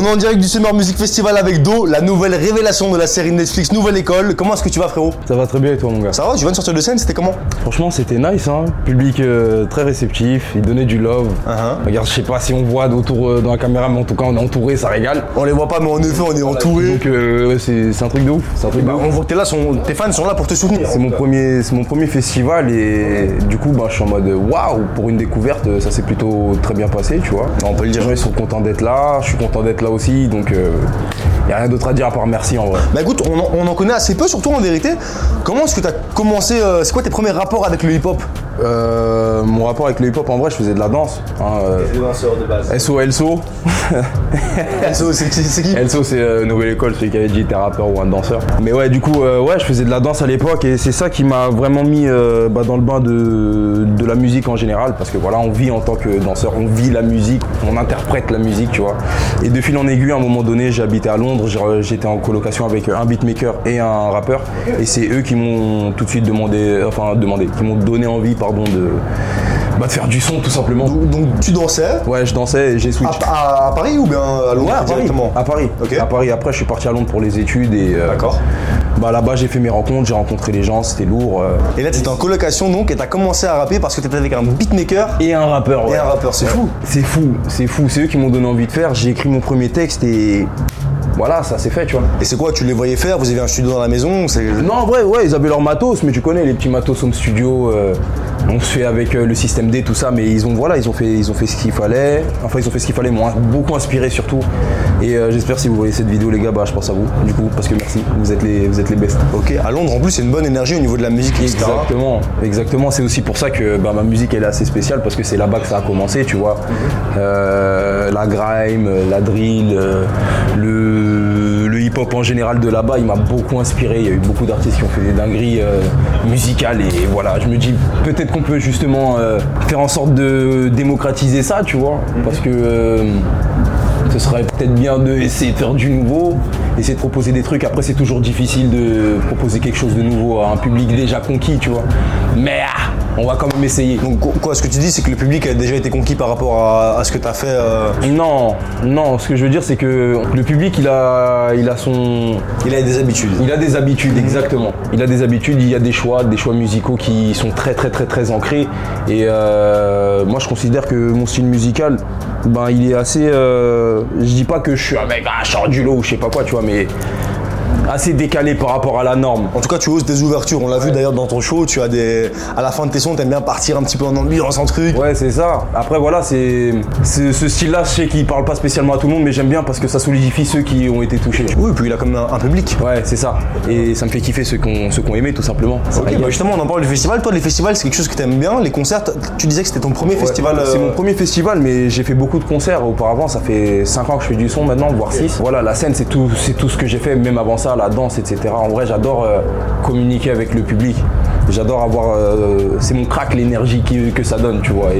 On est en direct du Summer Music Festival avec Do, la nouvelle révélation de la série Netflix Nouvelle École. Comment est-ce que tu vas frérot? Ça va très bien et toi mon gars? Ça va, tu viens de sortir de scène, c'était comment? Franchement c'était nice hein, public euh, très réceptif, il donnait du love. Uh-huh. Regarde, je sais pas si on voit autour euh, dans la caméra, mais en tout cas on est entouré, ça régale. On les voit pas, mais en effet, on est entouré. Donc euh, c'est un truc de ouf, c'est un truc de Bah, ouf. on voit que t'es là, son- tes fans sont là pour te soutenir. C'est mon premier, mon premier festival et du coup bah, je suis en mode waouh pour une découverte, ça s'est plutôt très bien passé, tu vois. On peut le dire. Les gens ils sont contents d'être là, je suis content d'être là aussi, donc il y a rien d'autre à dire à part merci en vrai. Bah écoute, on en, on en connaît assez peu, surtout en vérité. Comment est-ce que t'as commencé, euh, c'est quoi tes premiers rapports avec le hip-hop? Euh, mon rapport avec le hip-hop en vrai je faisais de la danse. Hein, euh, danseur de base. SO Elso. Enzo, c'est qui Elso c'est euh, Nouvelle École, celui qui avait dit t'es rappeur ou un danseur. Mais ouais du coup euh, ouais je faisais de la danse à l'époque et c'est ça qui m'a vraiment mis euh, bah, dans le bain de, de la musique en général parce que voilà on vit en tant que danseur, on vit la musique, on interprète la musique tu vois. Et de fil en aiguille à un moment donné habité à Londres, j'étais en colocation avec un beatmaker et un rappeur et c'est eux qui m'ont tout de suite demandé, enfin demandé, qui m'ont donné envie pardon de, bah, de faire du son tout simplement. Donc tu dansais Ouais je dansais et j'ai à, switch. à- à Paris ou bien à Londres Ouais, à Paris. directement À Paris. À Paris. Après, je suis parti à Londres pour les études et. euh, D'accord. Bah là-bas, j'ai fait mes rencontres, j'ai rencontré les gens, c'était lourd. euh. Et là, t'étais en colocation donc et t'as commencé à rapper parce que t'étais avec un beatmaker Et un rappeur. et un rappeur, c'est fou. C'est fou, c'est fou. C'est eux qui m'ont donné envie de faire. J'ai écrit mon premier texte et voilà, ça s'est fait, tu vois. Et c'est quoi, tu les voyais faire? Vous avez un studio dans la maison c'est... Non, en vrai, ouais, ils avaient leur matos, mais tu connais les petits matos home studio. euh, on se fait avec euh, le système D, tout ça, mais ils ont voilà, ils ont fait, ils ont fait ce qu'il fallait. Enfin, ils ont fait ce qu'il fallait, m'ont beaucoup inspiré surtout. Et euh, j'espère si vous voyez cette vidéo, les gars, bah je pense à vous. Du coup, parce que merci, vous êtes les, vous êtes les best. Ok, à Londres en plus, c'est une bonne énergie au niveau de la musique, etc. Exactement, exactement. C'est aussi pour ça que bah, ma musique elle est assez spéciale parce que c'est là-bas que ça a commencé, tu vois. Euh, la grime, la drill, le hip-hop en général de là-bas, il m'a beaucoup inspiré. Il y a eu beaucoup d'artistes qui ont fait des dingueries euh, musicales et voilà, je me dis peut-être qu'on peut justement euh, faire en sorte de démocratiser ça, tu vois, parce que euh, ce serait peut-être bien d'essayer de faire du nouveau, essayer de proposer des trucs. Après, c'est toujours difficile de proposer quelque chose de nouveau à un public déjà conquis, tu vois. Mais ah, on va quand même essayer. Donc quoi- ce que tu dis, c'est que le public a déjà été conquis par rapport à, à ce que t'as fait. euh, Non, non, ce que je veux dire, c'est que le public, il a, il a son. Il a des habitudes. Il a des habitudes, exactement. Il a des habitudes, il y a des choix, des choix musicaux qui sont très très très très ancrés. Et euh, moi je considère que mon style musical, ben il est assez. euh, je dis pas que je suis un mec, ah, je sors du lot ou je sais pas quoi, tu vois, mais assez décalé par rapport à la norme. En tout cas, tu oses des ouvertures. On l'a vu d'ailleurs dans ton show. Tu as des. À la fin de tes sons, t'aimes bien partir un petit peu en ambiance, en truc. Ouais, c'est ça. Après, voilà, c'est ce style-là, je sais qu'il parle pas spécialement à tout le monde, mais j'aime bien parce que ça solidifie ceux qui ont été touchés. Oui, puis il a comme un, un public. Ouais, c'est ça. Et ça me fait kiffer ceux ceux qui ont aimé, tout simplement. Ok, bah justement, on en parle du festival. Toi, les festivals, c'est quelque chose que t'aimes bien. Les concerts, tu disais que c'était ton premier Ouais, festival. C'est euh, mon premier festival, mais j'ai fait beaucoup de concerts auparavant. Ça fait 5 ans que je fais du son maintenant, voire 6. Voilà, la scène, c'est tout, c'est tout ce que j'ai fait, même avant ça, la danse, etc. En vrai, j'adore euh, communiquer avec le public. J'adore avoir. euh, c'est mon crack, l'énergie qui- que ça donne, tu vois.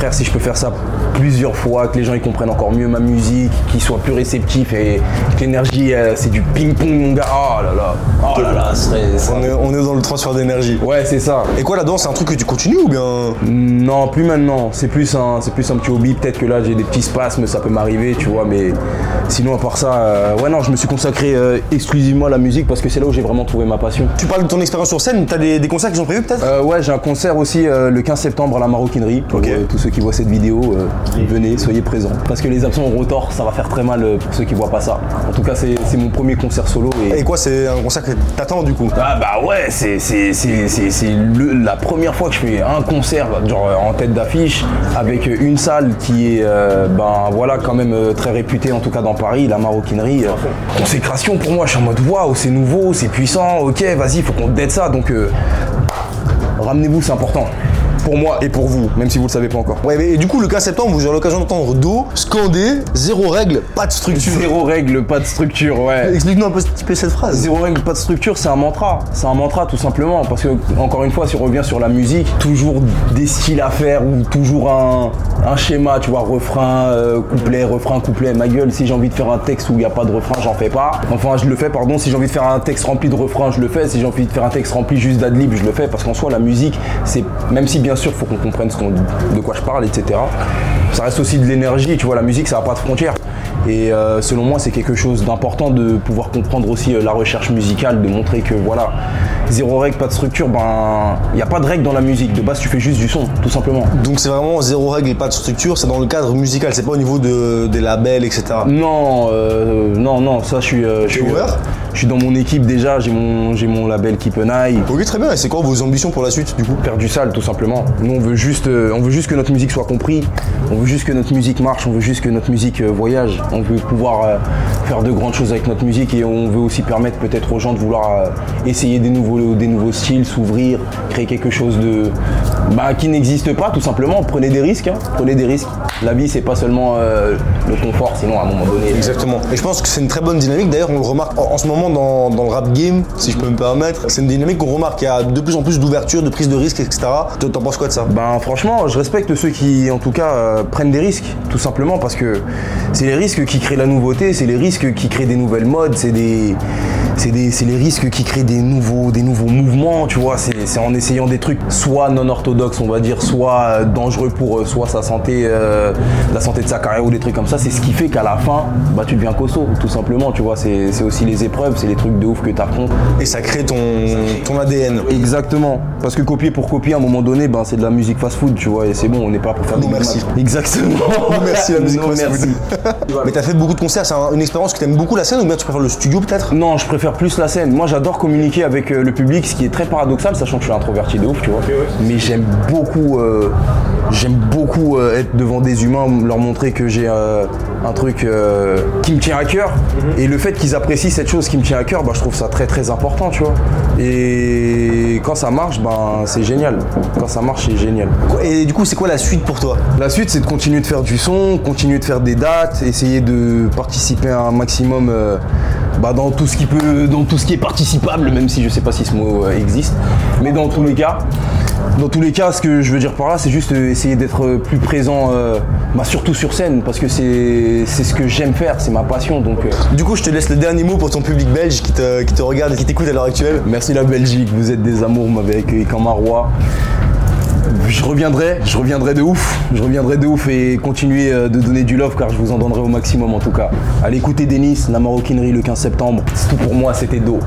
Frère, si je peux faire ça plusieurs fois, que les gens ils comprennent encore mieux ma musique, qu'ils soient plus réceptifs et que l'énergie, euh, c'est du ping-pong, mon gars. Oh là là. Oh là là, ce serait- ça- on, est, on est dans le transfert d'énergie. Ouais, c'est ça. Et quoi, la danse, c'est un truc que tu continues ou bien? Non, plus maintenant. C'est plus un, c'est plus un petit hobby. Peut-être que là j'ai des petits spasmes, ça peut m'arriver, tu vois. Mais sinon à part ça, euh, ouais non, je me suis consacré euh, exclusivement à la musique parce que c'est là où j'ai vraiment trouvé ma passion. Tu parles de ton expérience sur scène. T'as des, des concerts qui sont prévus peut-être? Euh, ouais, j'ai un concert aussi le 15 septembre à la Maroquinerie. Pour Ok. tous ceux qui voient cette vidéo, euh, venez, soyez présents. Parce que les absents au rotor, ça va faire très mal euh, pour ceux qui voient pas ça. En tout cas, c'est mon premier concert solo et. Et quoi, c'est un concert que t'attends du coup? Ah bah ouais, c'est c'est- c'est- c'est- c'est le- la première fois que je fais un concert genre euh, en tête d'affiche avec une salle qui est euh, ben voilà quand même très réputée en tout cas dans Paris, la maroquinerie. consécration pour moi, je suis en mode waouh, c'est nouveau, c'est puissant, ok, vas-y, faut qu'on dette ça donc euh, ramenez-vous, c'est important. Pour moi et pour vous, même si vous le savez pas encore. Ouais, mais et du coup, le 15 septembre, vous aurez l'occasion d'entendre Do scander, zéro règle, pas de structure. Zéro règle, pas de structure, ouais. Explique-nous un peu, petit peu cette phrase. Zéro règle, pas de structure, c'est un mantra. C'est un mantra tout simplement. Parce que, encore une fois, si on revient sur la musique, toujours des styles à faire ou toujours un, un schéma, tu vois, refrain, euh, couplet, refrain, couplet. Ma gueule, si j'ai envie de faire un texte où il n'y a pas de refrain, j'en fais pas. Enfin, je le fais, pardon. Si j'ai envie de faire un texte rempli de refrains, je le fais. Si j'ai envie de faire un texte rempli juste d'adlib, je le fais. Parce qu'en soi, la musique, c'est, même si bien sûr, faut qu'on comprenne ce qu'on- de quoi je parle, etc. Ça reste aussi de l'énergie, tu vois, la musique, ça n'a pas de frontières. Et euh, selon moi, c'est quelque chose d'important de pouvoir comprendre aussi euh, la recherche musicale, de montrer que voilà, zéro règle, pas de structure, ben il n'y a pas de règle dans la musique. De base, tu fais juste du son, tout simplement. Donc c'est vraiment zéro règle et pas de structure, c'est dans le cadre musical, c'est pas au niveau de, des labels, etc. Non, euh, non, non, ça je suis. euh, je suis ouvert? Je suis dans mon équipe déjà, j'ai mon, j'ai mon label Keep an Eye. Ok, très bien. Et c'est quoi vos ambitions pour la suite, du coup? Faire du sale tout simplement. Nous on veut juste, on veut juste que notre musique soit comprise, on veut juste que notre musique marche, on veut juste que notre musique voyage, on veut pouvoir euh, faire de grandes choses avec notre musique et on veut aussi permettre peut-être aux gens de vouloir euh, essayer des nouveaux, des nouveaux styles, s'ouvrir, créer quelque chose de bah, qui n'existe pas tout simplement. Prenez des risques, hein. prenez des risques. La vie c'est pas seulement euh, le confort, sinon à un moment donné. Exactement. Et je pense que c'est une très bonne dynamique. D'ailleurs, on le remarque en, en ce moment dans, dans le rap game, si je peux me permettre. C'est une dynamique qu'on remarque. Il y a de plus en plus d'ouverture, de prise de risque, etc. T'en penses quoi de ça? Ben franchement, je respecte ceux qui, en tout cas, euh, prennent des risques, tout simplement parce que c'est les risques qui créent la nouveauté, c'est les risques qui créent des nouvelles modes, c'est des, c'est les risques qui créent des nouveaux, des nouveaux mouvements, tu vois. C'est, en essayant des trucs soit non orthodoxes, on va dire, soit euh, dangereux pour euh, soit sa santé, euh, la santé de sa carrière ou des trucs comme ça. C'est ce qui fait qu'à la fin, bah tu deviens costaud, tout simplement, tu vois. C'est, aussi les épreuves, c'est les trucs de ouf que t'affrontes. Et ça crée ton, ton ADN. Exactement. Parce que copier pour copier, à un moment donné, ben, c'est de la musique fast-food, tu vois, et c'est bon, on n'est pas pour faire des merci. Exactement. Non, merci, la musique fast-food. Mais t'as fait beaucoup de concerts, c'est un- une expérience que t'aimes beaucoup la scène ou bien tu préfères le studio peut-être? Non, je préfère plus la scène. Moi, j'adore communiquer avec euh, le public, ce qui est très paradoxal, sachant que je suis introverti de ouf, tu vois. Mais j'aime beaucoup, euh, j'aime beaucoup euh, être devant des humains, leur montrer que j'ai euh, un truc euh, qui me tient à cœur. Et le fait qu'ils apprécient cette chose qui me tient à cœur, bah, je trouve ça très très important, tu vois. Et quand ça marche, ben c'est génial. Quand ça marche, c'est génial. Et du coup, c'est quoi la suite pour toi? La suite, c'est de continuer de faire du son, continuer de faire des dates, essayer de participer à un maximum euh, bah, dans tout ce qui peut, dans tout ce qui est participable, même si je sais pas si ce mot euh, existe. Mais dans tous les cas, dans tous les cas, ce que je veux dire par là, c'est juste euh, essayer d'être euh, plus présent, euh, bah, surtout sur scène, parce que c'est c'est ce que j'aime faire, c'est ma passion. Donc, euh, Du coup, je te laisse le dernier mot pour ton public belge qui te, qui te regarde et qui t'écoute à l'heure actuelle. merci la Belgique, vous êtes des amours, vous m'avez accueilli comme un roi. Je reviendrai, je reviendrai de ouf, je reviendrai de ouf et continuer euh, de donner du love car je vous en donnerai au maximum en tout cas. Allez écouter Denis, la maroquinerie le 15 septembre. C'est tout pour moi, c'était Do.